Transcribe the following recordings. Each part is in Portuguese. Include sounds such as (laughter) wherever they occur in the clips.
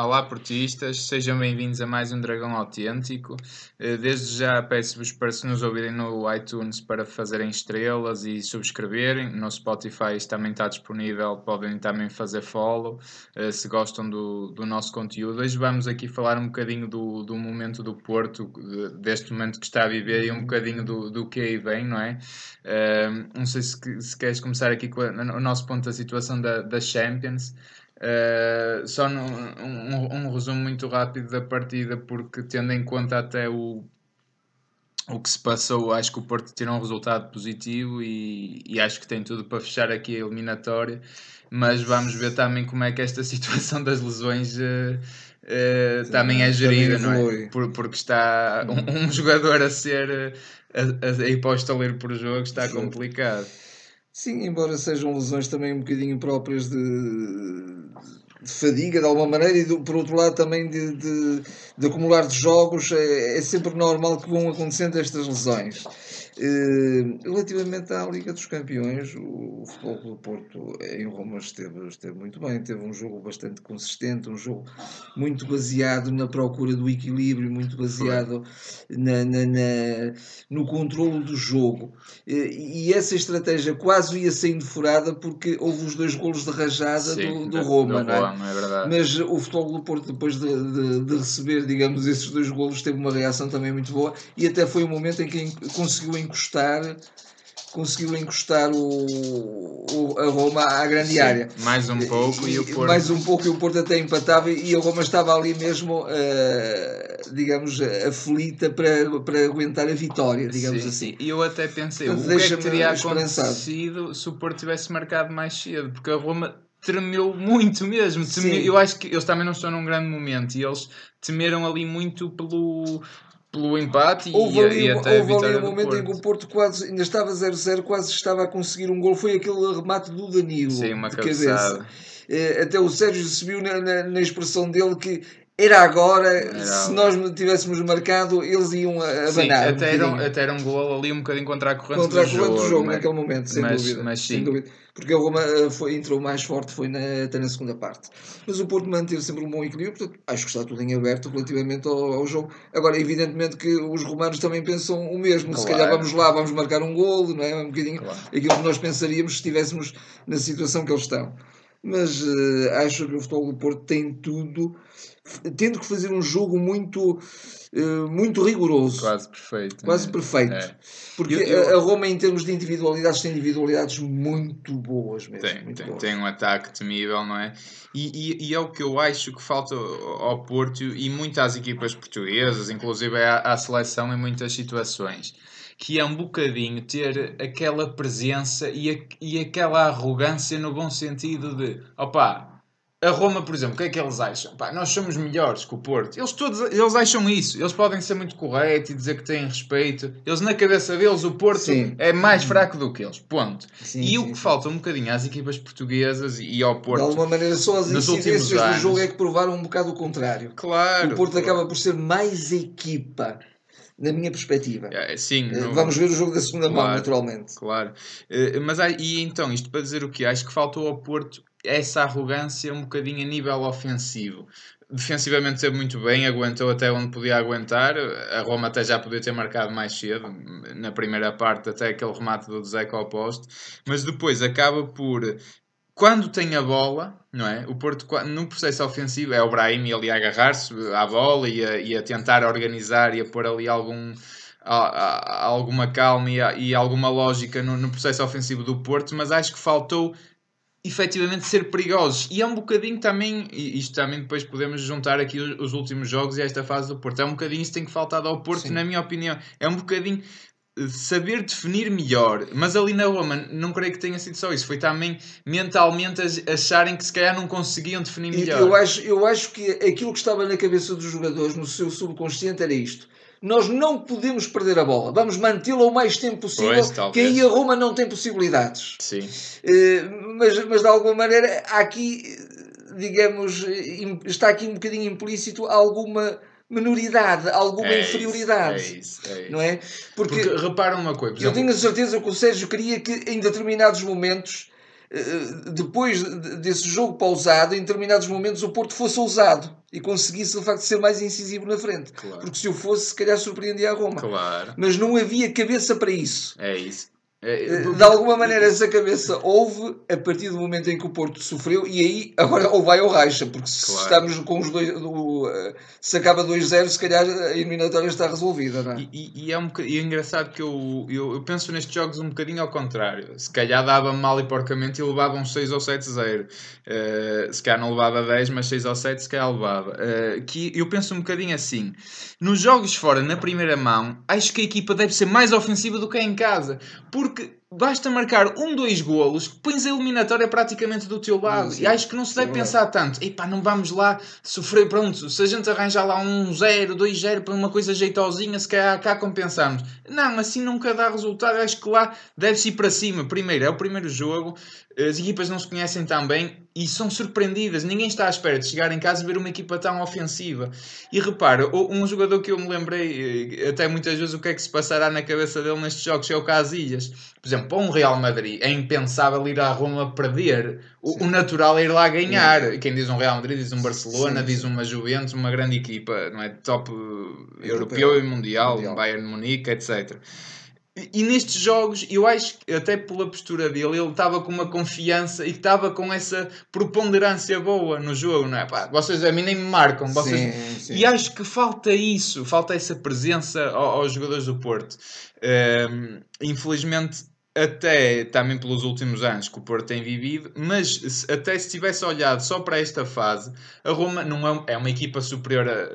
Olá, portistas, sejam bem-vindos a mais um Dragão Autêntico. Eh, desde já peço-vos para se nos ouvirem no iTunes para fazerem estrelas e subscreverem. No Spotify também está disponível, podem também fazer follow eh, se gostam do, do nosso conteúdo. Hoje vamos aqui falar um bocadinho do, do momento do Porto, deste momento que está a viver e um bocadinho do, do que aí vem, não é? Eh, não sei se, se queres começar aqui com o nosso ponto da situação da, da Champions. Uh, só num, um, um, resumo muito rápido da partida, porque tendo em conta até o, o que se passou, acho que o Porto tirou um resultado positivo e, e acho que tem tudo para fechar aqui a eliminatória. Mas vamos ver também como é que esta (laughs) situação das lesões uh, uh, também é gerida, não é? Por, porque está um, um, (laughs) jogador a ser a, a ir para o estaleiro por jogo, está complicado. Sim, embora sejam lesões também um bocadinho próprias de, de fadiga de alguma maneira e do, por outro lado também de, de, de acumular de jogos, é, é, sempre normal que vão acontecendo estas lesões. Eh, relativamente à Liga dos Campeões, o Futebol do Porto em Roma esteve, esteve muito bem, teve um jogo bastante consistente, um jogo muito baseado na procura do equilíbrio, muito baseado na, na, na no controlo do jogo. Eh, e essa estratégia quase ia sendo furada porque houve os dois golos de rajada Sim, do, do, Roma, do Roma, é? é. Mas o Futebol do Porto, depois de, de, de receber, digamos, esses dois golos, teve uma reação também muito boa e até foi o momento em que conseguiu encostar conseguiu encostar o, o, a Roma à grande Sim, área. Mais um pouco e, e, o Porto. Mais um pouco e o Porto até empatava e a Roma estava ali mesmo, uh, digamos, aflita para, para aguentar a vitória, digamos Sim, assim. E eu até pensei, Portanto, o que é que teria acontecido se o Porto tivesse marcado mais cedo? Porque a Roma tremeu muito mesmo. Temeu, eu acho que eles também não estão num grande momento e eles temeram ali muito pelo pelo empate houve e, ali, e até houve a vitória ali um momento em que o Porto quase ainda estava 0-0, quase estava a conseguir um gol. Foi aquele remate do Danilo Sim, uma de cabeça. Eh, até o Sérgio se viu na, na, na expressão dele que era agora, era se nós tivéssemos marcado, eles iam abanar. Sim, até, um era, até era um gol ali um bocadinho contra a corrente contra do jogo. Contra a corrente do jogo, mas, naquele momento, sem mas, dúvida. Mas sim. Sem dúvida porque o Roma eh, foi, entrou mais forte foi na, até na segunda parte. Mas o Porto manteve sempre um bom equilíbrio, portanto, acho que está tudo em aberto relativamente ao, ao jogo. Agora, evidentemente que os romanos também pensam o mesmo, claro. se calhar vamos lá, vamos marcar um golo, não é? Um bocadinho claro. aquilo que nós pensaríamos se estivéssemos na situação que eles estão. Mas uh, acho que o futebol do Porto tem tudo, tendo que fazer um jogo muito eh, muito rigoroso. Quase perfeito. Quase né? perfeito. É. Porque eu, eu... a Roma, em termos de individualidades, tem individualidades muito boas mesmo. Tem, tem, boas. tem, um ataque temível, não é? E, e, e, é o que eu acho que falta ao Porto e muitas equipas portuguesas, inclusive à, à seleção, em muitas situações que é um bocadinho ter aquela presença e, a, e aquela arrogância no bom sentido de opá, a Roma, por exemplo, o que é que eles acham? Pá, nós somos melhores que o Porto. Eles todos eles acham isso. Eles podem ser muito corretos e dizer que têm respeito. Eles, na cabeça deles, o Porto sim. é mais fraco do que eles. Ponto. Sim, e sim, o que falta um bocadinho às equipas portuguesas e ao Porto. De alguma maneira, só as incidências do jogo é que provaram um bocado o contrário. Claro. O Porto claro. acaba por ser mais equipa na minha perspectiva. É, sim, eh, Vamos ver o jogo da segunda claro, mão, naturalmente. Claro. Uh, mas e então, isto para dizer o que acho que faltou ao Porto essa arrogância um bocadinho a nível ofensivo. Defensivamente esteve muito bem, aguentou até onde podia aguentar. A Roma até já podia ter marcado mais cedo, na primeira parte, até aquele remate do Zeca ao poste. Mas depois acaba por quando tem a bola, não é? O Porto, no processo ofensivo, é o Brahim ali a agarrar-se à bola e a, e a, tentar organizar e a pôr ali algum, a, a, alguma calma e, e alguma lógica no, no, processo ofensivo do Porto, mas acho que faltou efetivamente ser perigosos. E é um bocadinho também, e isto também depois podemos juntar aqui os, os, últimos jogos e esta fase do Porto. É um bocadinho isso tem que faltar ao Porto, Sim. na minha opinião. É um bocadinho saber definir melhor. Mas ali na Roma, não creio que tenha sido só isso. Foi também mentalmente acharem que se calhar não conseguiam definir melhor. Eu acho, eu acho que aquilo que estava na cabeça dos jogadores, no seu subconsciente, era isto nós não podemos perder a bola. Vamos mantê-la o mais tempo possível, pois, que aí a Roma não tem possibilidades. Sim. Uh, mas, mas de alguma maneira, há aqui, digamos, está aqui um bocadinho implícito alguma menoridade, alguma é inferioridade. Isso, é isso, é isso. Não é? Porque, Porque repara uma coisa. Eu tenho a certeza que o Sérgio queria que em determinados momentos eh, depois desse jogo pausado, em determinados momentos o Porto fosse ousado e conseguisse de facto ser mais incisivo na frente. Claro. Porque se o fosse, se calhar surpreendia a Roma. Claro. Mas não havia cabeça para isso. É isso. É, Eh, De alguma maneira essa cabeça houve a partir do momento em que o Porto sofreu e aí agora ou vai ou racha, porque se Claro. estamos com os dois, do, eh, se acaba 2-0, se calhar a eliminatória está resolvida, não é? E, e- e é, um e é engraçado que eu, eu, eu penso nestes jogos um bocadinho ao contrário. Se calhar dava mal e porcamente e levava um 6 ou 7-0. Eh, se calhar não levava 10, mas 6 ou 7 se calhar levava. Eh, que eu penso um bocadinho assim. Nos jogos fora, na primeira mão, acho que a equipa deve ser mais ofensiva do que é em casa. Porque basta marcar um, dois golos, que pões a eliminatória praticamente do teu lado. E acho que não se sim, é deve pensar tanto. Epá, não vamos lá sofrer, pronto. Se a gente arranjar lá um 0, 2-0 para uma coisa jeitosinha, se calhar cá compensamos. Não, assim nunca dá resultado. Acho que lá deve-se ir para cima. Primeiro, é o primeiro jogo. As equipas não se conhecem tão bem e são surpreendidas. Ninguém está à espera de chegar em casa e ver uma equipa tão ofensiva. E repara, um jogador que eu me lembrei, eh, até muitas vezes, o que é que se passará na cabeça dele nestes jogos é o Casillas. Por exemplo, para um Real Madrid é impensável ir à Roma perder. O, o natural é ir lá ganhar. Quem diz um Real Madrid diz um Barcelona, Sim, diz sim. uma Juventus, uma grande equipa, não é? Top eh, Europeu. europeu e mundial, Mundial. Bayern Munique, etc. E- E nestes jogos, eu acho que até pela postura dele, ele estava com uma confiança e estava com essa preponderância boa no jogo, não é? Pá, vocês a mim nem me marcam, vocês... Sim, sim. E acho que falta isso, falta essa presença ao- aos jogadores do Porto. Ehm, infelizmente, até também pelos últimos anos que o Porto tem vivido, mas até se tivesse olhado só para esta fase, a Roma não é, é uma equipa superior, a, eh,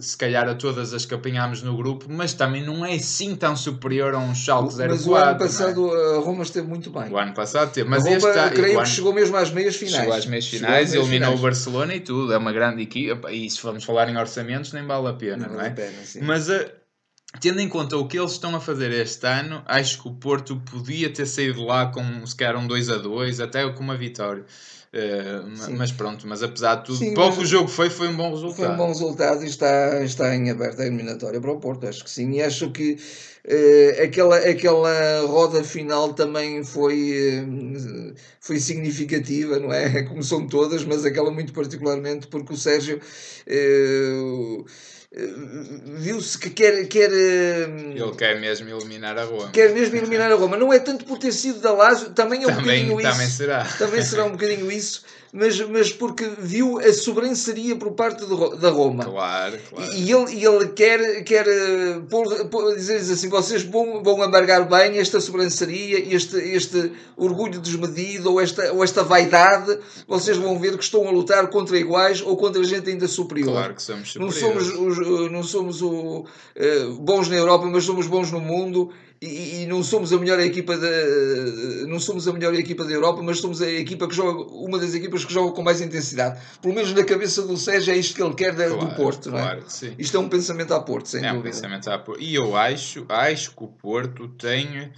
se calhar, a todas as que apanhámos no grupo, mas também não é assim tão superior a um Schalke 04. Mas o ano não é? passado a Roma esteve muito bem. O ano passado teve, mas a Roma, este ano- creio o que ano- chegou mesmo às meias finais. Chegou às meias finais, às meias eliminou o finais. Barcelona e tudo. É uma grande equipa. E se formos falar em orçamentos, nem vale a pena, não, vale é? a pena. Mas eh, tendo em conta o que eles estão a fazer este ano, acho que o Porto podia ter saído lá com se calhar um 2 a 2 até com uma vitória. Sim. mas pronto, mas apesar de tudo, Sim, pouco o jogo foi, foi um bom resultado. Foi um bom resultado e está, está em aberta a eliminatória para o Porto, acho que sim. E acho que eh, aquela, aquela roda final também foi, eh, foi significativa, não é? (laughs) Como são todas, mas aquela muito particularmente porque o Sérgio viu-se que quer. quer eh, Ele quer mesmo eliminar a Roma. Quer mesmo eliminar a Roma. Não é tanto por ter sido da Lazio, também é um Também, bocadinho também isso. será. Também será um bocadinho isso, mas, mas porque viu a sobranceria por parte do da Roma. Claro, claro. E ele, e ele quer, quer eh, dizer-lhes assim: vocês vão, vão embargar bem esta sobranceria, este, este orgulho desmedido ou esta, ou esta vaidade. Vocês vão ver que estão a lutar contra iguais ou contra gente ainda superior. Claro que somos Não superiores. somos, os, uh, não somos o, eh, bons na Europa, mas somos bons no mundo e, e não somos a melhor equipa da não somos a melhor equipa da Europa, mas somos a equipa que joga uma das equipas que joga com mais intensidade. Pelo menos na cabeça do Sérgio é isto que ele quer da- do Claro, Porto, não é? claro sim. Isto é um pensamento a Porto, sem É um dúvida. pensamento à Porto. E eu acho, acho que o Porto tem,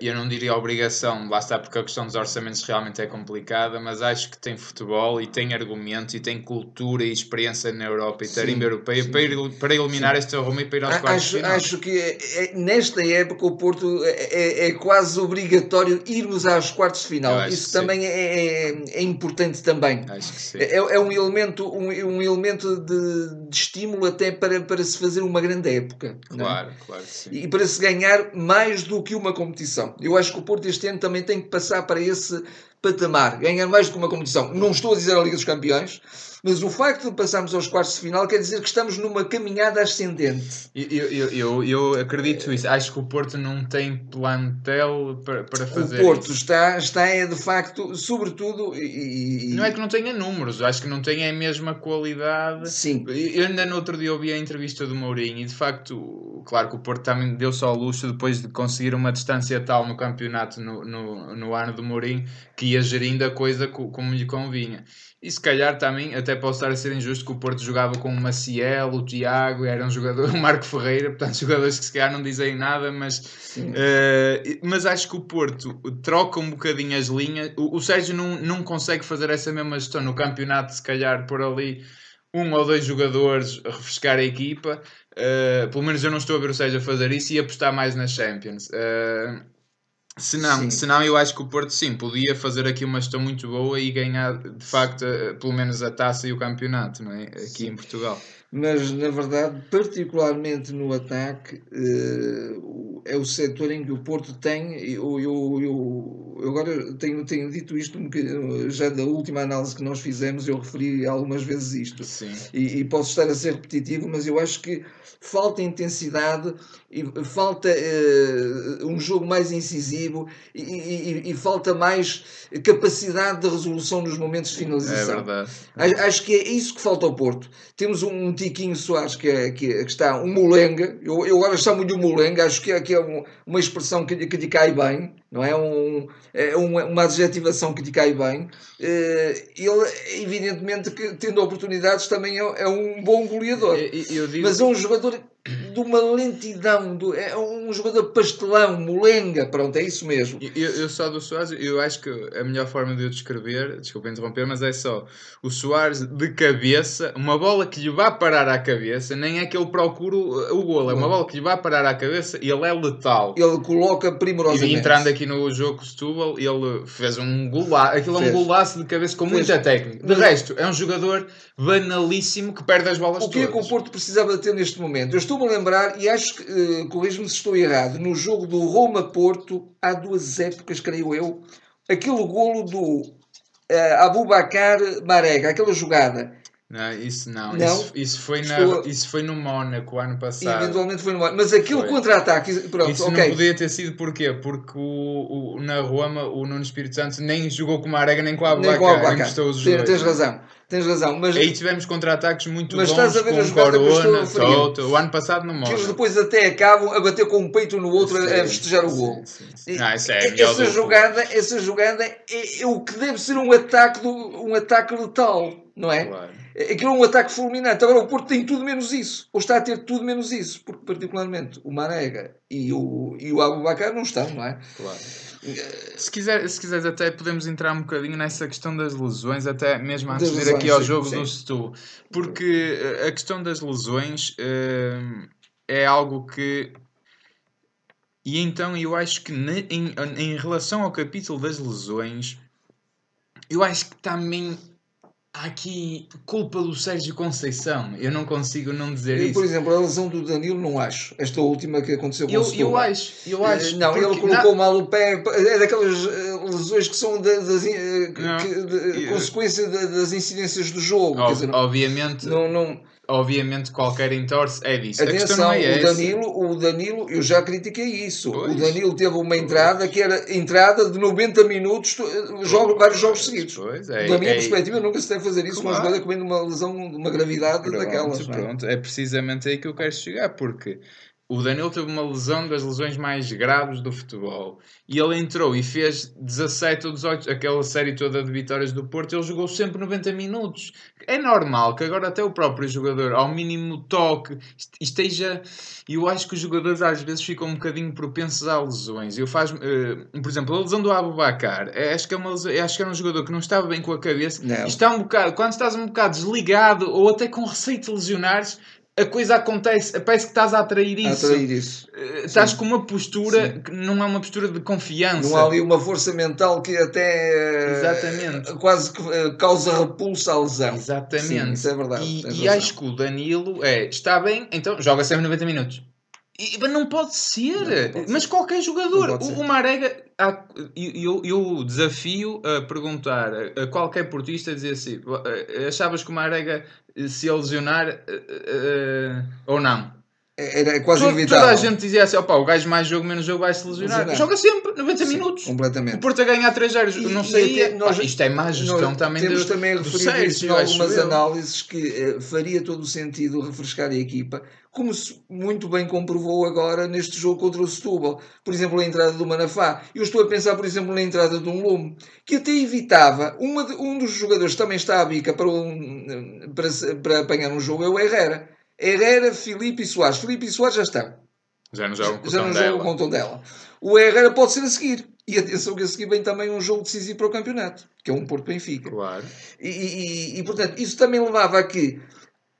eu não diria obrigação, lá está porque a questão dos orçamentos realmente é complicada, mas acho que tem futebol e tem argumentos e tem cultura e experiência na Europa e Sim, tarimba europeia sim. para, ir- para eliminar esta Roma e para ir aos quartos de Acho, final. acho que é- é- nesta época o Porto é, é- é quase obrigatório irmos aos quartos de final. Isso também é, é- é importante também. Acho que sim. É, um elemento, um, um elemento de, de estímulo até para, para se fazer uma grande época. Claro, claro sim. E para se ganhar mais do que uma competição. Eu acho que o Porto este ano também tem que passar para esse patamar, ganhar mais do que uma competição. Não estou a dizer a Liga dos Campeões, mas o facto de passarmos aos quartos de final quer dizer que estamos numa caminhada ascendente. Eu, eu, eu, eu acredito isso. Acho que o Porto não tem plantel para, para fazer o Porto isso. está, está é, de facto, sobretudo, e, e- Não é que não tenha números, acho que não tem a mesma qualidade. sim, Eu ainda no outro dia ouvi a entrevista do Mourinho e de facto, claro que o Porto também deu só ao luxo depois de conseguir uma distância tal no campeonato no, no, no ano do Mourinho que ia gerindo a coisa co- como lhe convinha. E se calhar também, até posso estar a ser injusto, que o Porto jogava com o Maciel, o Tiago, era um jogador, (laughs) o Marco Ferreira, portanto, jogadores que se calhar não dizem nada, mas. Uh, mas acho que o Porto troca um bocadinho as linhas. O, o Sérgio não, não consegue fazer essa mesma gestão no campeonato, se calhar por ali um ou dois jogadores a refrescar a equipa. Uh, pelo menos eu não estou a ver o Sérgio a fazer isso e apostar mais nas Champions. Uh, Senão, Sim. senão eu acho que o Porto sim podia fazer aqui uma gestão muito boa e ganhar de facto eh, pelo menos a taça e o campeonato, não é? Aqui Sim. em Portugal. Mas, na verdade, particularmente no ataque, eh, é o setor em que o Porto tem. Eu, eu, eu, eu agora tenho, tenho dito isto um bocadinho, já da última análise que nós fizemos, eu referi algumas vezes isto. Sim. E, e posso estar a ser repetitivo, mas eu acho que falta intensidade e falta eh, um jogo mais incisivo e, e- e falta mais capacidade de resolução nos momentos de É finalização. verdade. Acho, acho que é isso que falta ao Porto. Temos um Tiquinho Soares que, é, que, que está um molenga. Eu, eu agora chamo-lhe um molenga, acho que é, que é um- uma expressão que, que lhe cai bem, não é? Um, é uma, uma adjetivação que lhe cai bem. Eh, ele, evidentemente, que tendo oportunidades, também é, é um bom goleador. Eu, eu digo, Mas é um jogador de uma lentidão, do- é um jogador pastelão, molenga, pronto, é isso mesmo. Eu, eu só do Soares, eu acho que a melhor forma de eu descrever, desculpa interromper, mas é só o Soares de cabeça, uma bola que lhe vá parar à cabeça, nem é que ele procure o, o golo, é uma bola que lhe vá parar à cabeça e ele é letal. Ele coloca primorosamente. E entrando aqui no jogo com o Setúbal, ele fez um golaço, aquilo é um Fez. golaço de cabeça com Fez. muita técnica. De resto, é um jogador banalíssimo que perde as bolas O que é que o todas. Porto precisava ter neste momento? Eu estou-me a lembrar, e acho que, eh, corrijo-me se estou errado, no jogo do Roma-Porto, há duas épocas, creio eu, aquele golo do eh, Abubacar Marega, aquela jogada, Não, isso não. Não? Isso, isso foi na, Estou- isso foi no Mónaco ano e passado. eventualmente foi no ar. Mas aquele contra-ataque, pronto, Isso ok. não podia ter sido porquê? Porque o, o- na Roma o Nuno Espírito Santo nem jogou com o Arega nem com a Abubacar. emprestou os Tens, tens razão, tens razão. Mas Aí tivemos contra-ataques muito Mas bons estás a ver com a a Corona, o ano passado no que eles Mónaco. depois até acabam a bater com um peito no outro a- a Sim, festejar o sim, gol. sim, sim. Não, isso é a essa do- jogada, essa jogada é, é o que deve ser um ataque, do, um ataque letal, não é? Claro. Aquilo é um ataque fulminante. Agora o Porto tem tudo menos isso. Ou está a ter tudo menos isso. Porque, particularmente, o Marega e o, e o Abubacar não estão, não é? Claro. Se, quiser, se quiseres até podemos entrar um bocadinho nessa questão das lesões, até mesmo antes de ir aqui ao jogo sim. do Setúbal. Porque eh, a questão das lesões eh, é algo que... E então eu acho que ne- em, em relação ao capítulo das lesões, eu acho que também há aqui culpa do Sérgio Conceição. Eu não consigo não dizer Eu, isso. por exemplo, a lesão do Danilo não acho. Esta última que aconteceu com o Eu, eu acho, eu acho. Eh, Não, ele porque- colocou mal o pé. É daquelas eh, lesões que são da- das, eh, que- Não. de- E- consequência da- das incidências do jogo. Ob- dizer, obviamente, não, não, obviamente qualquer entorce é disso. Atenção, não é o essa. Danilo, o Danilo, eu já critiquei isso. Pois. O Danilo teve uma entrada que era entrada de 90 minutos, to- eh, jogo, vários jogos seguidos. Pois, é, da minha é- perspectiva, nunca se deve fazer isso com uma Claro. jogador de uma lesão, de uma gravidade Pronto, daquelas. é? pronto, é precisamente aí que eu quero chegar, porque o Danilo teve uma lesão das lesões mais graves do futebol e ele entrou e fez 17 ou 18, aquela série toda de vitórias do Porto, ele jogou sempre 90 minutos. É normal que agora até o próprio jogador, ao mínimo toque, est- esteja. E eu acho que os jogadores às vezes ficam um bocadinho propensos a lesões. Eu faz, eh, por exemplo, a lesão do Abubacar, é, acho que é uma lesão- acho que era um jogador que não estava bem com a cabeça Não. está um bocado, quando estás um bocado desligado ou até com receio de lesionares, a coisa acontece, parece que estás a atrair A isso. atrair isso. Eh, Estás com uma postura que não é uma postura de confiança. Não há ali uma força mental que até eh, Exatamente. quase que eh, causa repulsa à lesão. Exatamente. Sim, isso é verdade. E, tens e acho que o Danilo é, está bem, então joga sempre 90 minutos. E, mas não pode ser. Não, não pode mas ser. qualquer jogador. O, o Marega, há- eu, eu desafio a perguntar a, a qualquer portista dizer assim: achavas que o Marega se ia lesionar eh, eh, ou não? Era quase Toda, inevitável. toda a gente dizia assim: opa, o gajo mais jogo, menos jogo vai se lesionar. Joga sempre 90 Sim, minutos. Completamente. O Porto a ganhar 3 0 E- não sei. até nós- isto é má gestão também temos do, também do referido isso em algumas eu. análises que eh, faria todo o sentido refrescar a equipa, como se muito bem comprovou agora neste jogo contra o Setúbal. Por exemplo, a entrada do Manafá. Eu estou a pensar, por exemplo, na entrada de um Lume, que até evitava, uma de- um dos jogadores que também está à bica para, um- para, se- para apanhar um jogo é o Herrera. Herrera, Filipe e Soares. Filipe e Soares já estão. Já não jogam Já não jogam com o Tondela. O Herrera pode ser a seguir. E atenção que a seguir vem também um jogo decisivo para o campeonato, que é um Porto Benfica. Claro. E, e- e, portanto, isso também levava a que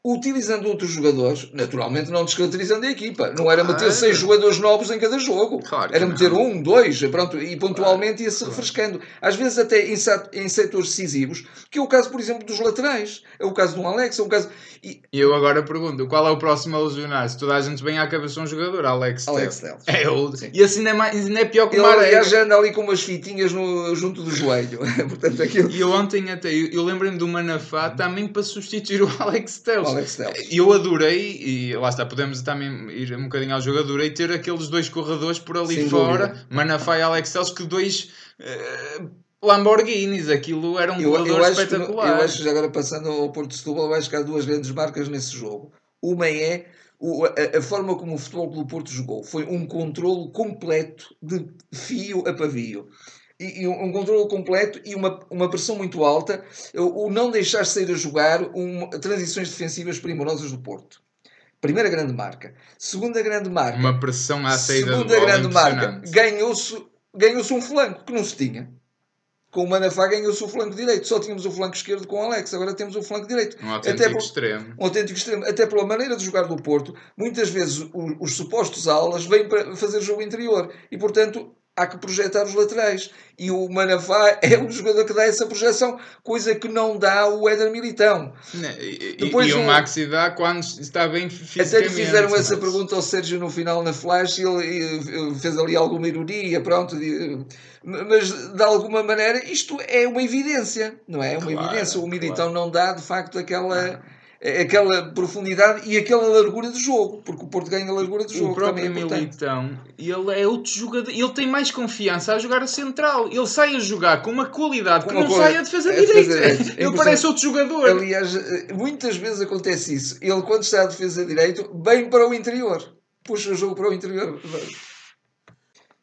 utilizando outros jogadores, naturalmente não descaracterizando a equipa. Não era meter seis jogadores novos em cada jogo. Claro era meter não. um, dois, pronto, e pontualmente ia-se refrescando. Às vezes até em, setores decisivos, que é o caso, por exemplo, dos laterais. É o caso de um Alex, é o caso... E eu agora pergunto, qual é o próximo a lesionar-se? Toda a gente vem à cabeça um jogador, Alex Alex Telles. É, o- e assim ainda é, mais, ainda é pior que o Marega. aliás, já anda ali com umas fitinhas no- junto do joelho. (laughs) Portanto, aquilo... E eu ontem até, eu, eu lembrei-me do Manafá também para substituir o Alex Telles. Alex Telles. E eu adorei, e lá está, podemos também ir um bocadinho ao jogo, adorei ter aqueles dois corredores por ali Sem fora, dúvida. Manafá e Alex Telles, que dois eh, Lamborghinis, aquilo era um Eu, eu, acho que, espetacular. eu acho que já agora passando ao Porto de Setúbal, eu acho que há duas grandes marcas nesse jogo. Uma é a, a forma como o Futebol Clube Porto jogou. Foi um controle completo de fio a pavio. E, e um, controle completo e uma, uma pressão muito alta. O, não deixar sair a jogar um, transições defensivas primorosas do Porto. Primeira grande marca. Segunda grande marca. Uma pressão à saída do Segunda grande marca. Ganhou-se ganhou um flanco que não se tinha. Com o Manafá ganhou-se o flanco direito. Só tínhamos o flanco esquerdo com o Alex. Agora temos o flanco direito. Um autêntico por- extremo. um autêntico extremo. Até pela maneira de jogar do Porto, muitas vezes o- os supostos alas vêm para fazer jogo interior. E, portanto, há que projetar os laterais. E o Manafá é um jogador que dá essa projeção, coisa que não dá o Éder Militão. Né, E, Depois e o um- Maxi dá quando está bem Até fisicamente. lhe fizeram essa mas- pergunta ao Sérgio no final na Flash e ele fez ali alguma ironia, pronto. Mas de alguma maneira isto é uma evidência, não é? É uma Claro, evidência. O Militão claro. não dá de facto aquela, aquela profundidade e aquela largura de jogo, porque o Porto ganha largura de jogo O também próprio é importante. Militão, ele é outro jogador, ele tem mais confiança a jogar a central. Ele sai a jogar com uma qualidade Com que uma não sai a defesa é a defesa direita. direita. (laughs) É Ele parece outro jogador. Aliás, eh, muitas vezes acontece isso. Ele, quando está a defesa direito, bem para o interior. Puxa o jogo para o interior.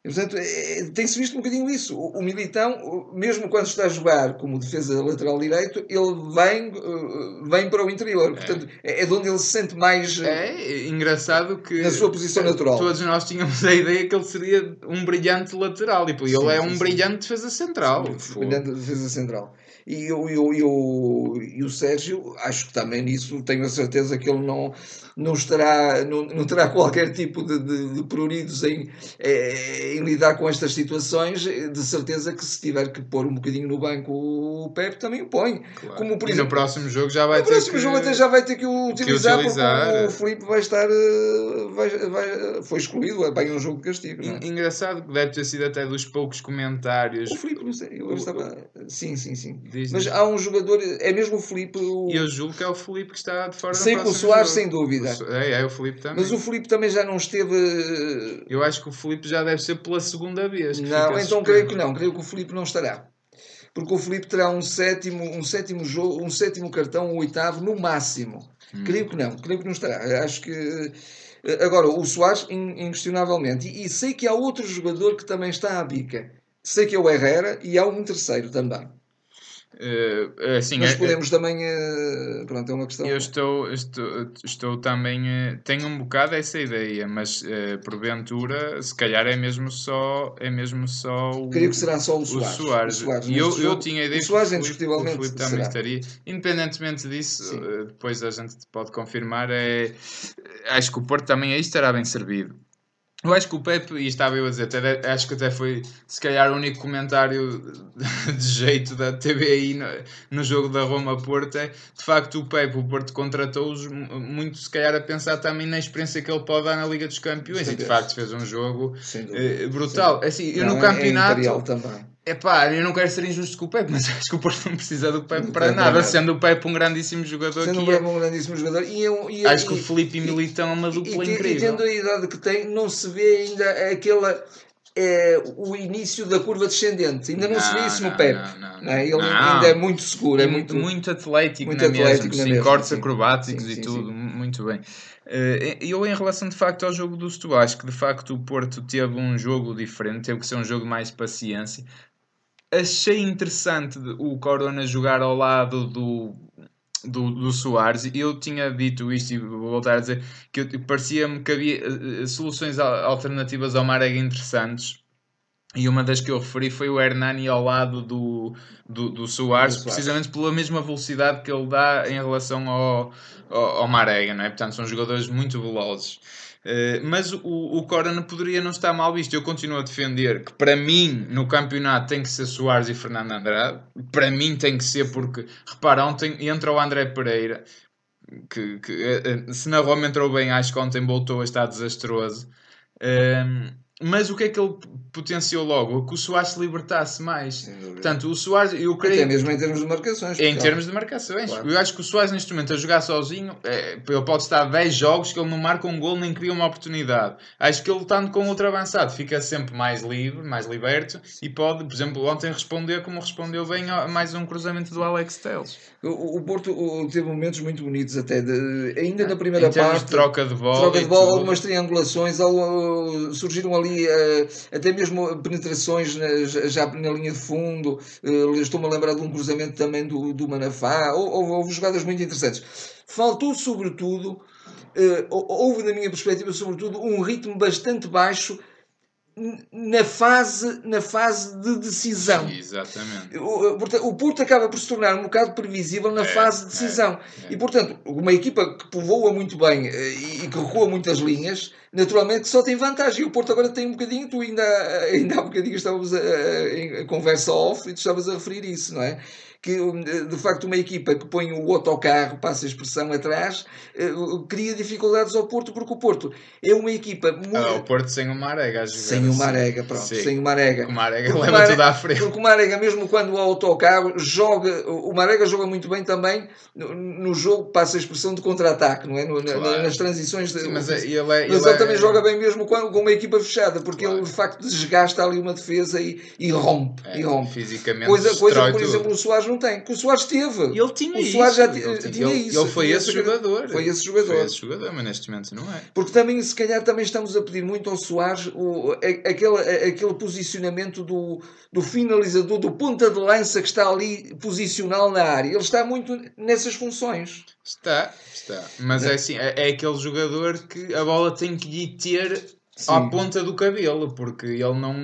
E, portanto, eh, tem-se visto um bocadinho isso. O, o Militão, mesmo quando está a jogar como defesa lateral direito, ele vem, eh, vem para o interior. Portanto, é, é de onde ele se sente mais. eh, É engraçado que Na sua posição natural. todos nós tínhamos a ideia que ele seria um brilhante lateral. E ele Sim, é sim, um sim. brilhante defesa central. Brilhante defesa central. E, o- e, o- e, o, e o Sérgio, acho que também nisso tenho a certeza que ele não, não, estará, não, não terá (laughs) qualquer tipo de, de, de pruridos em, eh, em lidar com estas situações. De certeza que se tiver que pôr um bocadinho no banco o Pepe, também o põe. Claro. Como, por e exemplo, no próximo jogo já vai ter próximo que... jogo até já vai ter que o utilizar, utilizar. porque o Filipe vai estar. eh, Vai, vai, foi excluído, é bem um jogo de castigo. é? En- Engraçado que deve ter sido até dos poucos comentários. O Filipe, não sei, eu estava. Sim, sim, sim. Diz- Mas há um jogador, é mesmo o Filipe. O... E eu julgo que é o Felipe que está de fora Sei que o Soares, sem dúvida. É, é o Felipe também. Mas o Filipe também já não esteve. eh, Eu acho que o Felipe já deve ser pela segunda vez. que Não, então creio que não. Creio que o Filipe não estará. Porque o Filipe terá um sétimo, um sétimo jogo, um sétimo cartão, um oitavo no máximo. Hum. Creio que não, creio que não estará. Acho que eh, agora o Soares in- inquestionavelmente e, e sei que há outro jogador que também está à bica. Sei que é o Herrera e há um terceiro também. Eh, assim, Mas é- podemos também, eh, pronto, é uma questão. Eu estou, estou, estou também. Tenho um bocado essa ideia, mas porventura, se calhar é mesmo só, é mesmo só o, Creio que será só o o Soares. Soares. O Soares eu, eu jogo. tinha a ideia o Soares, que indiscutivelmente, o Filipe também estaria. Independentemente disso, Sim. depois a gente pode confirmar. É, acho que o Porto também aí estará bem servido. Eu acho que o Pepe, e estava eu a dizer, até- acho que até foi se calhar o único comentário (laughs) de jeito da TVI no, no jogo da Roma-Porto. É, de facto, o Pepe, o Porto contratou-os mu- muito, se calhar, a pensar também na experiência que ele pode dar na Liga dos Campeões. Dos E de facto fez um jogo eh, brutal. Assim, eu Não, no é- É campeonato. Também. Epá, eu não quero ser injusto com o Pepe, mas (laughs) acho que o Porto não precisa do Pepe Não para nada, sendo o Pepe um grandíssimo jogador Sendo que é. Bravo um grandíssimo jogador. E, eu, e, Acho que o e- Felipe e e- Militão é uma e, dupla e incrível. tendo a idade que tem, não se vê ainda aquela. É, o início da curva descendente. Ainda não, se vê isso no não, Pepe. não, não, não é? Ele não. ainda é muito seguro. É É muito, muito, atlético, muito na atlético mesmo, na sim, cortes acrobáticos Sim, e sim, tudo, sim. muito bem. Eh, Eu, em relação de facto ao jogo do Setúbal, acho que de facto o Porto teve um jogo diferente, teve que ser um jogo de mais paciência. Achei interessante o Corona jogar ao lado do, do, do Soares. e Eu tinha dito isto e vou voltar a dizer que parecia-me que havia eh, eh, soluções al- alternativas ao Marega interessantes. E uma das que eu referi foi o Hernani ao lado do, do, do Soares, Do Soares. precisamente pela mesma velocidade que ele dá em relação ao, ao, ao Marega, não é? Portanto, são jogadores muito velozes. Eh, mas o, o Corona poderia não estar mal visto. Eu continuo a defender que, para mim, no campeonato tem que ser Soares e Fernando Andrade. Para mim, tem que ser porque, repara, ontem entra o André Pereira, que, que, eh, eh, se na Roma entrou bem, acho que ontem voltou a estar desastroso. Ehm, mas o que é que ele potenciou logo? Que o Soares se libertasse mais. Portanto, o Soares, eu creio. Até mesmo em termos de marcações. Em termos de marcações, Claro. eu acho que o Soares neste momento a jogar sozinho, é, ele pode estar 10 jogos que ele não marca um gol nem cria uma oportunidade. Acho que ele estando com outro avançado fica sempre mais livre, mais liberto e pode, por exemplo, ontem responder como respondeu bem a mais um cruzamento do Alex Telles. O, o Porto o, teve momentos muito bonitos até, de- ainda na primeira em termos parte. de troca de bola, Troca de bola, algumas triangulações, al- surgiram ali eh, até mesmo penetrações na- já na linha de fundo. eh, Estou-me a lembrar de um cruzamento também do, do Manafá. Hou- Houve, houve jogadas muito interessantes. Faltou, sobretudo, eh, hou- houve, da minha perspectiva, sobretudo, um ritmo bastante baixo na fase, na fase de decisão. Exatamente. O, o- portanto, o Porto acaba por se tornar um bocado previsível na É, fase de decisão. é. E, portanto, uma equipa que povoa muito bem eh, e, que recua muitas linhas, naturalmente só tem vantagem. E o Porto agora tem um bocadinho, tu ainda, (laughs) ainda há bocadinho estávamos a, a- em conversa off e tu estavas a referir isso, não é? Que um, de facto uma equipa que põe o autocarro, passa a expressão atrás, eh, cria dificuldades ao Porto, porque o Porto é uma equipa muito. Ah, o Porto sem o Marega a jogar sem o assim. Marega, pronto, Sim. sem o Marega. O Marega Porque o leva Marega- tudo à frente. Porque o Marega, mesmo quando o autocarro joga, o Marega joga muito bem também no, no jogo, passa a expressão de contra-ataque, não é? No- na- Claro. nas transições. de- Sim, mas é- ele é, mas ele ele é- também joga bem mesmo com, com uma equipa fechada, porque Claro. ele de facto desgasta ali uma defesa e, e rompe. é, e rompe. fisicamente Coisa, coisa por exemplo, o Soares não tem. Que o Soares teve. Ele tinha o isso. Soares já ti- ele, ti- tinha ele- isso, ele foi esse jogador. foi esse jogador. Foi esse jogador, mas neste momento não é. Porque também, se calhar, também estamos a pedir muito ao Soares o, aquele, aquele posicionamento do, do finalizador, do ponta de lança que está ali posicional na área. Ele está muito nessas funções. Está, está. Mas é assim, é, é aquele jogador que a bola tem que lhe ter Sim. à ponta do cabelo, porque ele não,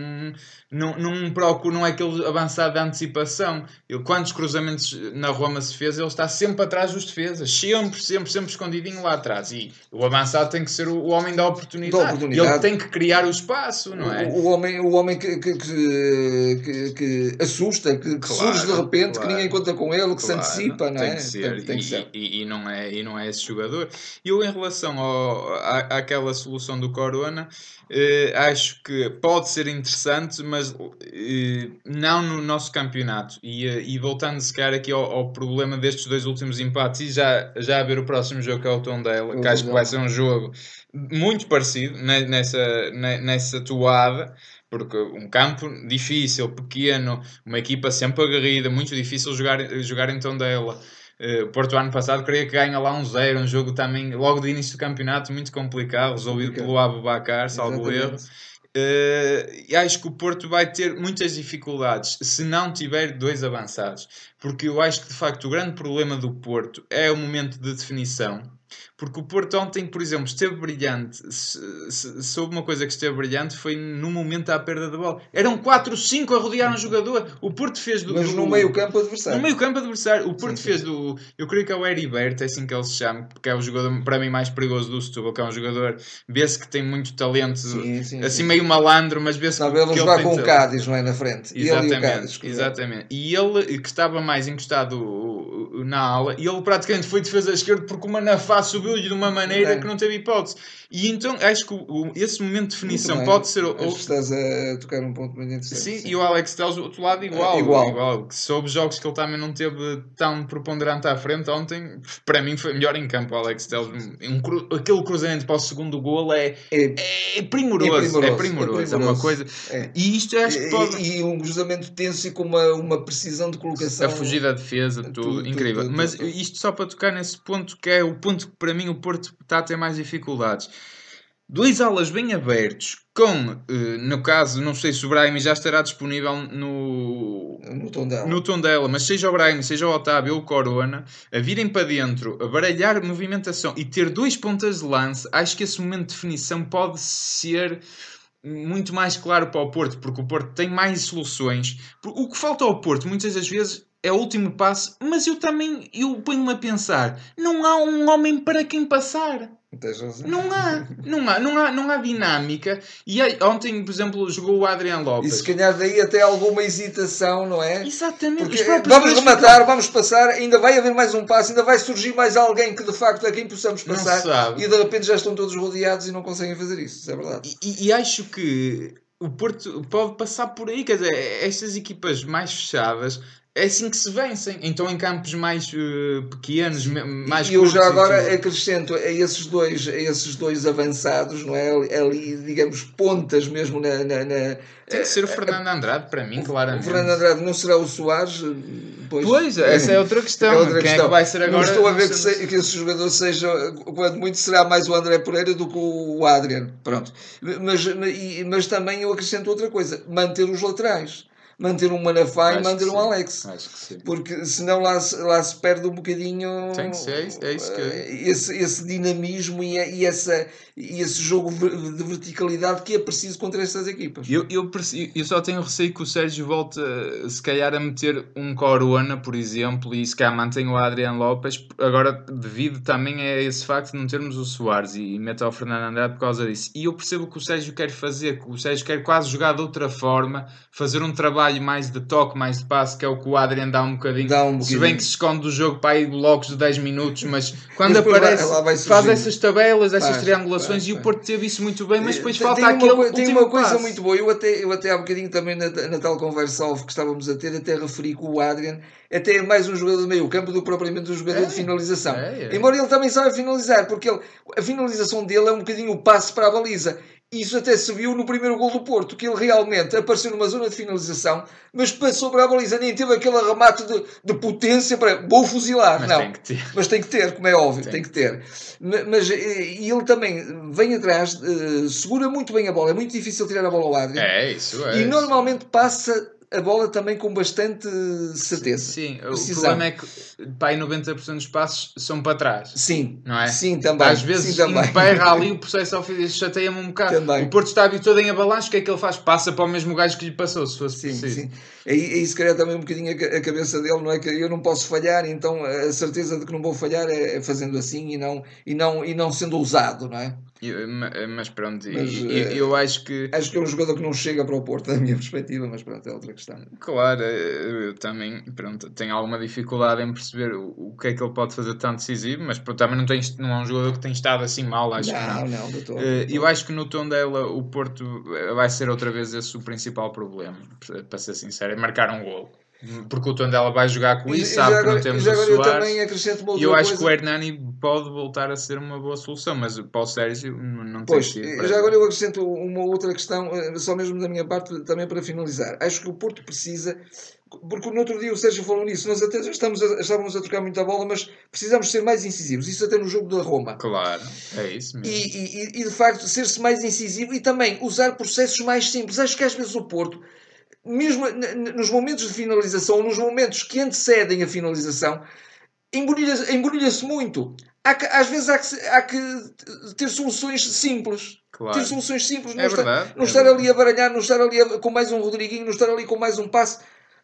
não, não procura, não é aquele avançado de antecipação. Ele, quantos cruzamentos na Roma se fez, ele está sempre atrás dos defesas, sempre, sempre, sempre escondidinho lá atrás. E o avançado tem que ser o, homem da oportunidade. Da oportunidade. Ele tem que criar o espaço, não é? O, o homem, o homem que, que, que, que- que assusta, que, que Claro, surge de repente, claro. que ninguém conta com ele, que se Claro, antecipa, não tem é? Que tem que e, ser. E, e não é, e não é esse jogador. Eu, em relação ao, à, àquela solução do Corona, eh, acho que pode ser interessante, mas eh, não no nosso campeonato. E, eh, e voltando, se calhar, aqui ao, ao problema destes dois últimos empates, e já, já a ver o próximo jogo que é o Tondela, que acho que vai ser um jogo muito parecido ne- nessa, ne- nessa toada. Porque um campo difícil, pequeno, uma equipa sempre aguerrida, muito difícil jogar, jogar em Tondela. Eh, O Porto ano passado queria que ganha lá um zero, um jogo também logo de início do campeonato muito complicado, resolvido Complicado. pelo Abubacar, salvo erro. Eh, e acho que o Porto vai ter muitas dificuldades se não tiver dois avançados, porque eu acho que de facto o grande problema do Porto é o momento de definição. Porque o Porto ontem, por exemplo, esteve brilhante. Se, se, se houve uma coisa que esteve brilhante foi no momento à perda da bola. Eram 4, 5 a rodear um jogador. O Porto fez do. Mas do- no meio campo adversário. no meio campo adversário. O Porto sim. fez do. Eu creio que é o Heriberto, é assim que ele se chama, que é o jogador para mim mais perigoso do Setúbal, que é um jogador, vê-se que tem muito talento, Sim, sim, assim sim. meio malandro, mas vê-se Sabe, que, ele que jogar com o. Cádiz, não é? Na frente. Ele e o Exatamente, Cádiz. exatamente. E ele, que estava mais encostado uh, uh, na ala, e ele praticamente foi defesa esquerda porque o Manafá subiu-lhe de uma maneira É. que não teve hipótese. E então acho que o- esse momento de definição bem. pode ser. o- Acho que estás a tocar um ponto muito interessante. Sim, e o Alex Telles do outro lado igual, É, igual. Que soube jogos que ele também não teve tão preponderante à frente ontem, para mim foi melhor em campo o Alex Telles. Um cru- aquele cruzamento para o segundo gol é, É, é primoroso, É é primoroso, primoroso, é uma primoroso. coisa. é. E isto acho que pode. E, e um cruzamento tenso e com uma, uma precisão de colocação. A fugir da defesa, tudo, Tudo, incrível. tudo, Mas isto só para tocar nesse ponto que é o ponto que para mim o Porto está a ter mais dificuldades. Dois alas bem abertos, com, eh, no caso, não sei se o Brahim já estará disponível no, No tom dela. no tom dela, mas seja o Brahim, seja o Otávio ou o Corona, a virem para dentro, a baralhar movimentação e ter dois pontas de lance, acho que esse momento de definição pode ser muito mais claro para o Porto, porque o Porto tem mais soluções. O que falta ao Porto, muitas das vezes, é o último passo, mas eu também eu ponho-me a pensar, não há um homem para quem passar. Não há, não há, não há, não há dinâmica. E aí, ontem, por exemplo, jogou o Adriano Lopes. E se calhar daí até alguma hesitação, não é? Exatamente. Porque vamos rematar, ficam... vamos passar, ainda vai haver mais um passo, ainda vai surgir mais alguém que de facto é quem possamos passar. E de repente já estão todos rodeados e não conseguem fazer isso, isso é verdade. E, e acho que o Porto pode passar por aí, quer dizer, estas equipas mais fechadas é assim que se vencem. Então em campos mais uh, pequenos, mais E eu já agora acrescento a esses dois, a esses dois avançados, não é? Ali, digamos, pontas mesmo na. na, na Tem que ser o Fernando Andrade, para mim, claramente. O Fernando Andrade não será o Soares? Pois, pois essa é outra questão. É outra Quem questão. é que vai ser agora? Não estou a ver que, se, que esse jogador seja, quando muito, será mais o André Pereira do que o Adrian. Pronto. Mas, mas também eu acrescento outra coisa: manter os laterais manter um Manafá e manter um Alex. Porque senão lá, lá se perde um bocadinho Tem que ser, é isso que... Eh, esse, esse dinamismo e, e, essa, e esse jogo de verticalidade que é preciso contra estas equipas. Eu, eu, eu só tenho receio que o Sérgio volte se calhar a meter um Corona, por exemplo, e se calhar mantenha o Adriano Lopes, agora devido também a esse facto de não termos o Soares e, e meta o Fernando Andrade por causa disso. E eu percebo que o Sérgio quer fazer, que o Sérgio quer quase jogar de outra forma, fazer um trabalho trabalho mais de toque, mais de passe, que é o que o Adrian dá um bocadinho. Dá um se bem que se esconde do jogo para ir blocos de 10 minutos, mas (laughs) quando aparece, faz essas tabelas, essas triangulações e o Porto teve isso muito bem, mas depois falta tem aquele. Uma, tem uma coisa passe. muito boa. Eu até, eu até há um bocadinho também na, na tal conversa que estávamos a ter, até referi que o Adrian até é mais um jogador de meio campo do que propriamente um jogador é, de finalização. É, é. Embora ele também saiba finalizar, porque ele, a finalização dele é um bocadinho o passe para a baliza. Isso até se viu no primeiro gol do Porto, que ele realmente apareceu numa zona de finalização, mas passou para a baliza, nem teve aquele remate de, de potência para vou fuzilar. Mas não, tem que ter. (laughs) mas tem que ter, como é óbvio, tem, tem que ter. Mas e ele também vem atrás, uh, segura muito bem a bola, é muito difícil tirar a bola ao Adriano. É isso, é. E isso. normalmente passa a bola também com bastante certeza. Sim, Precisão. o problema é que pai 90% dos passos são para trás. Sim, não é? Sim, também. Às vezes sim, emperra ali o processo ofensivo, chateia-me um bocado. Também. O Porto está habituado em avalanche, o que é que ele faz? Passa para o mesmo gajo que lhe passou, se fosse sim, preciso. Sim. É, é se calhar também um bocadinho a, cabeça dele, não é? Que eu não posso falhar, então a certeza de que não vou falhar é, é fazendo assim e não, e não, e não sendo ousado, não é? Mas pronto, mas, eu, eh, eu, acho que. Acho que é um jogador que não chega para o Porto, (laughs) da minha perspectiva, mas pronto, é outra questão. Claro, eh, eu também pronto, tenho alguma dificuldade em perceber o, o que é que ele pode fazer tão decisivo, mas pronto, também não, tem, não é um jogador que tem estado assim mal, acho não, que não. não doutor, doutor. Eu acho que no tom dela o Porto vai ser outra vez esse o principal problema, para ser sincero, é marcar um gol porque o Tondela vai jogar com isso, sabe agora, que não temos o Soares. Eu E eu acho coisa. que o Hernani pode voltar a ser uma boa solução, mas para o Sérgio não pois, tem sido. Já agora eu acrescento uma outra questão, eh, só mesmo da minha parte, também para finalizar. Acho que o Porto precisa, porque no outro dia o Sérgio falou nisso, nós até estamos a, estávamos a trocar muita bola, mas precisamos ser mais incisivos, isso até no jogo da Roma. Claro, é isso mesmo. E, e, e de facto, ser-se mais incisivo e também usar processos mais simples. Acho que às vezes o Porto mesmo nos momentos de finalização, nos momentos que antecedem a finalização, embrulha-se muito. Há que, às vezes há que, há que, ter soluções simples. Claro. Ter soluções simples. Não, é estar, verdade, não é estar ali a baralhar, não estar ali a, com mais um Rodriguinho, não estar ali com mais um passe.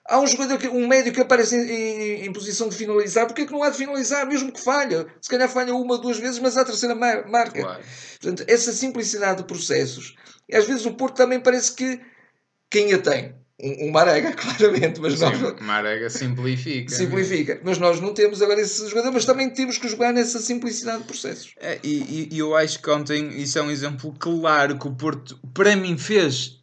Há um jogador, que, um médio que aparece em, em, em, posição de finalizar. Porque é que não há de finalizar, mesmo que falha? Se calhar falha uma ou duas vezes, mas há a terceira marca. Claro. Portanto, essa simplicidade de processos. E às vezes o Porto também parece que quem a tem um, Marega, (laughs) claramente, mas Sim, nós... Marega simplifica. Simplifica. Mas nós não temos agora esse jogador, mas também temos que jogar nessa simplicidade de processos. É, e, e, eu acho que ontem isso é um exemplo claro que o Porto, para mim, fez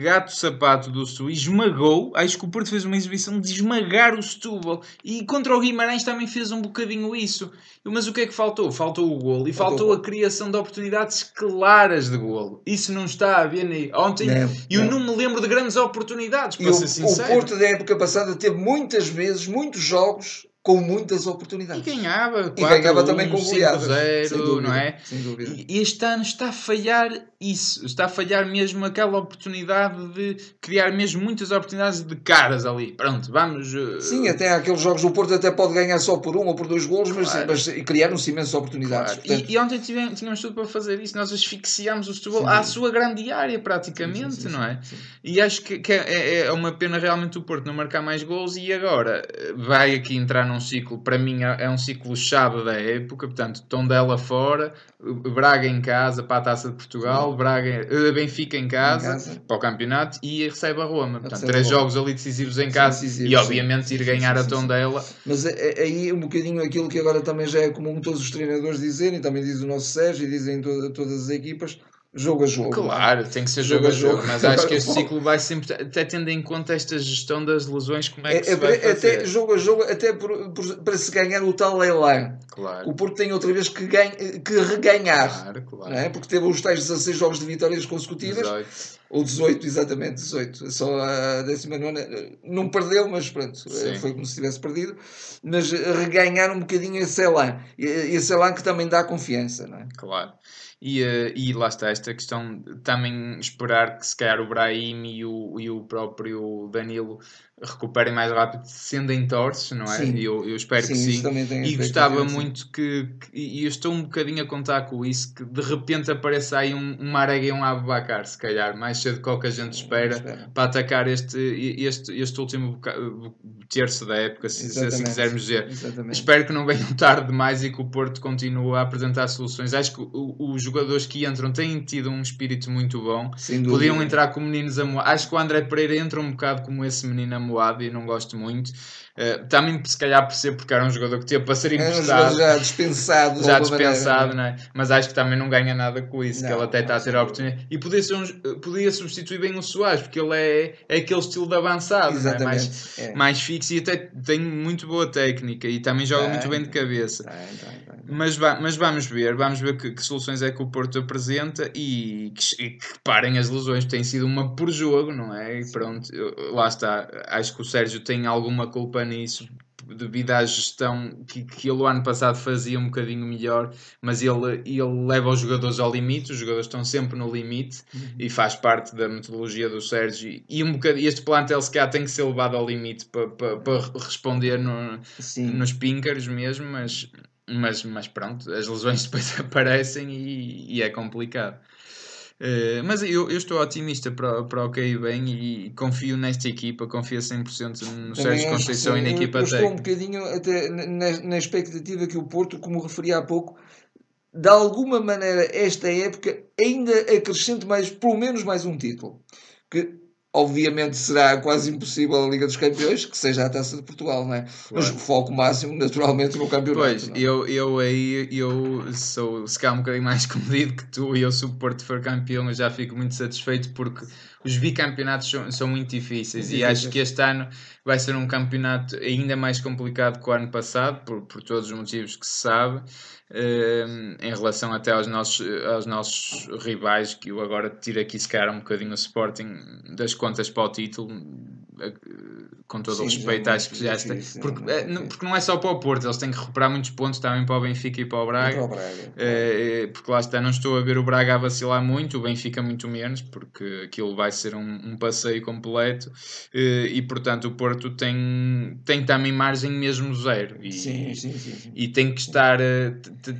gato sapato do Sul esmagou. Acho que o Porto fez uma exibição de esmagar o Setúbal. E contra o Guimarães também fez um bocadinho isso. Mas o que é que faltou? Faltou o golo e faltou, faltou a criação de oportunidades claras de golo. Isso não está a ver nem ontem. Não, eu não. não me lembro de grandes oportunidades, para e ser o, sincero. O Porto da época passada teve muitas vezes, muitos jogos com muitas oportunidades. E ganhava. E ganhava também com goleadas. 0 não é? Sem dúvida. E este ano está a falhar isso. Está a falhar mesmo aquela oportunidade de criar mesmo muitas oportunidades de caras ali. Pronto, vamos. uh, Sim, até aqueles jogos do Porto até pode ganhar só por um ou por dois golos, mas, Claro. mas e criaram-se imensas oportunidades. Claro. Portanto, E, e ontem tivemos, tínhamos tudo para fazer isso. Nós asfixiámos o Setúbal Sim. à sua grande área, praticamente, sim, sim, não é? E acho que, que é, é uma pena realmente o Porto não marcar mais gols e agora eh, vai aqui entrar num ciclo, para mim é é um ciclo chave da época, portanto, Tondela fora, eh, Braga em casa para a Taça de Portugal, Braga, eh, Benfica em casa, Em casa. para o campeonato e recebe a Roma. Portanto, três Roma. jogos ali decisivos em casa decisivos, e sim. obviamente ir Sim, ganhar sim, a sim. Tondela. Mas é- é- aí um bocadinho aquilo que agora também já é comum todos os treinadores dizerem, também diz o nosso Sérgio e dizem to- todas as equipas, jogo a jogo. é? Claro, tem que ser Jogo jogo a jogo. jogo, mas acho que (laughs) este ciclo vai sempre, até tendo em conta esta gestão das lesões, como é que É, se é, vai fazer? até jogo a jogo, até por- por- para se ganhar o tal leilão. Claro, O Porto tem outra vez que, ganha, que reganhar. claro, claro. É? Porque teve os tais 16 jogos de vitórias consecutivas, 18. Ou 18, exatamente, 18. Só a 19 não perdeu, mas pronto, Sim. foi como se tivesse perdido. Mas reganhar um bocadinho esse elan. E- Esse elan que também dá confiança, não é? Claro. E, eh, e lá está esta questão de também esperar que se calhar o Brahim e o, e o próprio Danilo recuperem mais rápido, sendo em torces, não é? Sim. Eu, eu espero Sim, que sim. E gostava muito que, que- E eu estou um bocadinho a contar com isso, que de repente apareça aí um, um Marega e um Abubacar, se calhar, mais cedo que o que a gente espera, espera. para atacar este, este, este último boca- terço da época, se, assim quisermos dizer. Exatamente. Espero que não venham tarde demais e que o Porto continue a apresentar soluções. Acho que os jogadores que entram têm tido um espírito muito bom. Podiam entrar como meninos amoados. Acho que o André Pereira entra um bocado como esse menino amoado e não gosto muito. Eh, também, se calhar, percebo porque era um jogador que teve para ser emprestado. já dispensado. (laughs) Já maneira, dispensado, não é? não é? Mas acho que também não ganha nada com isso, que Não, ele até está a ter a oportunidade. E podia, ser um, podia substituir bem o Soares, porque ele é, é aquele estilo de avançado, é? Mais, É. mais fixo e até tem muito boa técnica e também joga muito bem de cabeça. Mas, mas vamos ver, vamos ver que, que soluções é que o Porto apresenta e que, e que parem as lesões. Tem sido uma por jogo, não é? E pronto, lá está. Acho que o Sérgio tem alguma culpa nisso devido à gestão que, que ele o ano passado fazia um bocadinho melhor, mas ele, ele leva os jogadores ao limite, os jogadores estão sempre no limite e faz parte da metodologia do Sérgio. E um bocadinho, este plantel se calhar tem que ser levado ao limite para, para, para responder no, nos pinkers mesmo, mas, mas, mas pronto, as lesões (laughs) depois aparecem e, e é complicado. Eh, mas eu, eu estou otimista para, para o que aí vem e confio nesta equipa, confio a 100% no Sérgio Conceição e na equipa eu estou um bocadinho até na, na expectativa que o Porto, como referi há pouco, de alguma maneira esta época ainda acrescente mais, pelo menos mais um título. Que obviamente será quase impossível a Liga dos Campeões, que seja a Taça de Portugal, não é? Mas Claro. o foco máximo naturalmente no campeonato. Pois, não é? eu, eu aí eu sou se calhar um bocadinho mais (laughs) comedido que tu e eu se o Porto for campeão eu já fico muito satisfeito porque os bicampeonatos são, são muito difíceis e Difíceis. acho que este ano vai ser um campeonato ainda mais complicado que o ano passado por, por todos os motivos que se sabe em relação até aos nossos, aos nossos rivais que eu agora tiro aqui se calhar um bocadinho o Sporting das contas para o título com todo o Sim, respeito já é acho que já está porque, não- difícil. porque não é só para o Porto eles têm que recuperar muitos pontos também para o Benfica e para o Braga para o Braga. eh, porque lá está, não estou a ver o Braga a vacilar muito, o Benfica muito menos, porque aquilo vai ser um, um passeio completo eh, e portanto o Porto tem, tem também margem mesmo zero e, Sim, sim, sim. sim. e tem que estar eh,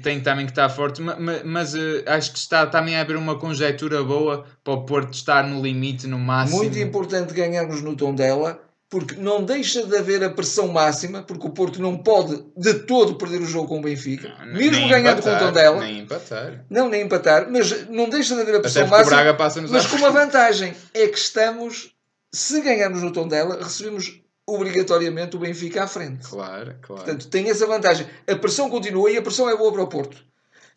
tem também que estar forte, ma- ma- mas, eh, acho que está também a haver uma conjectura boa para o Porto estar no limite, no máximo. Muito importante ganharmos no tom dela, porque não deixa de haver a pressão máxima, porque o Porto não pode de todo perder o jogo com o Benfica, Não, mesmo ganhando com o empatar, Tondela, Nem empatar. não nem empatar, mas não deixa de haver a pressão máxima, mas com uma vantagem, é que estamos, se ganharmos no tom dela, recebemos obrigatoriamente o Benfica à frente. Claro, claro. Portanto, tem essa vantagem. A pressão continua e a pressão é boa para o Porto.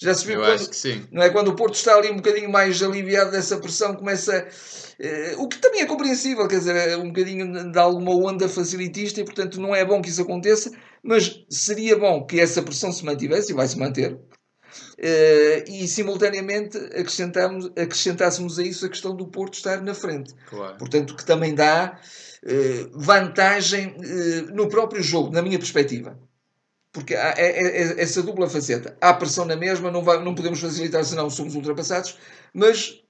Já se viu Eu quando, acho que sim. não é? Quando o Porto está ali um bocadinho mais aliviado dessa pressão, começa. eh, o que também é compreensível, quer dizer, é um bocadinho de alguma onda facilitista e, portanto, não é bom que isso aconteça, mas seria bom que essa pressão se mantivesse e vai se manter. eh, e simultaneamente acrescentamos, acrescentássemos a isso a questão do Porto estar na frente. Claro. Portanto, que também dá eh, vantagem no próprio jogo, na minha perspectiva. Porque há, é, é, é essa dupla faceta. Há pressão na mesma, não, vai, não podemos facilitar senão somos ultrapassados, mas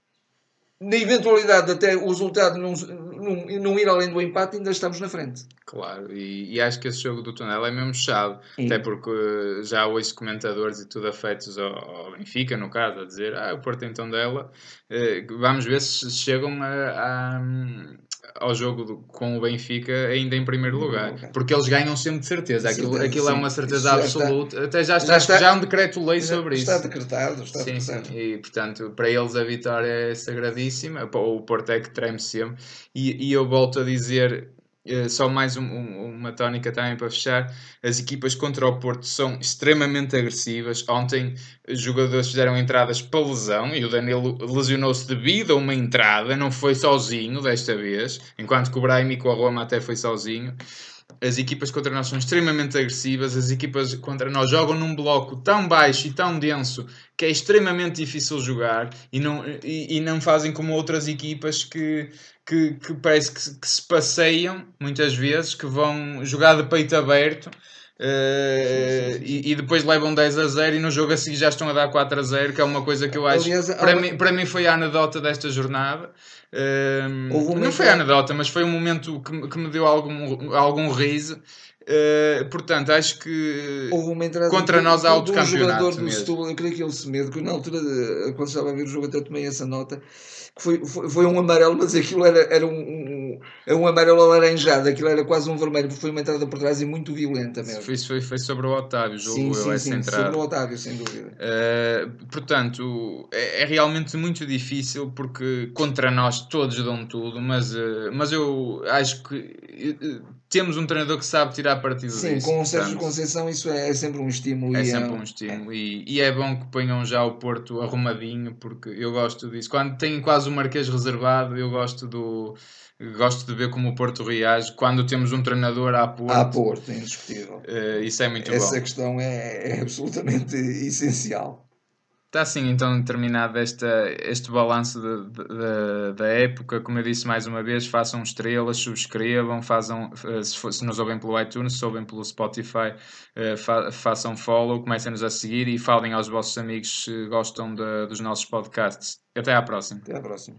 na eventualidade até o resultado não, não, não, ir além do empate, ainda estamos na frente. Claro, e, e acho que esse jogo do túnel é mesmo chave, até porque já ouço comentadores e tudo afeitos ao, ao, Benfica, no caso, a dizer ah, o Porto então dela, eh, vamos ver se chegam a, a ao jogo do, com o Benfica ainda em primeiro lugar. Porque eles ganham sempre de certeza. Aquilo, aquilo é uma certeza absoluta. Está, Até já está, já, está, já há um decreto-lei sobre está isso. Está decretado, está sim, decretado. Sim. E, portanto, para eles a vitória é sagradíssima. O Porto é que treme sempre. E, e eu volto a dizer só mais um, um, uma tónica também para fechar. As equipas contra o Porto são extremamente agressivas. Ontem os jogadores fizeram entradas para lesão e o Danilo lesionou-se devido a uma entrada, não foi sozinho desta vez, enquanto que o Brahim com a Roma até foi sozinho. As equipas contra nós são extremamente agressivas, as equipas contra nós jogam num bloco tão baixo e tão denso que é extremamente difícil jogar e não, e, e não fazem como outras equipas que que, que parece que, que, se passeiam muitas vezes, que vão jogar de peito aberto. Uh, e, e, depois levam 10 a 0 e no jogo assim já estão a dar 4 a 0 que é uma coisa que eu acho Aliás, para, mim, para mim foi a anedota desta jornada. Uh, não foi a anedota mas foi um momento que, que me deu algum, algum riso. Uh, portanto, acho que contra nós há outro campeonato. Um jogador do Setúbal, eu creio que ele se medo, que na altura, quando estava a ver o jogo, até tomei essa nota foi, foi, foi, um amarelo, mas aquilo era, era um, um, é um amarelo alaranjado, aquilo era quase um vermelho, porque foi uma entrada por trás e muito violenta mesmo. Foi, foi, foi sobre o Otávio, jogo sim, sim, sim, entrada. sobre o Otávio, sem dúvida. Uh, portanto, é, é, realmente muito difícil, porque contra nós todos dão tudo, mas, uh, mas eu acho que uh, temos um treinador que sabe tirar partido Sim, disso. com o Sérgio Conceição isso é, é, sempre um estímulo. É, é sempre um estímulo é. E, e, é bom que ponham já o Porto arrumadinho, porque eu gosto disso. Quando tem quase o Marquês reservado, eu gosto do gosto de ver como o Porto reage quando temos um treinador à Porto. À Porto, indiscutível. Uh, isso é muito Essa bom. Essa questão é, é absolutamente (laughs) essencial. Está assim então terminado esta, este balanço da época. Como eu disse mais uma vez, façam estrelas, subscrevam, façam, eh, se, for, se nos ouvem pelo iTunes, se ouvem pelo Spotify, uh, fa, façam follow, comecem-nos a seguir e falem aos vossos amigos se gostam dos nossos podcasts. Até à próxima. Até à próxima.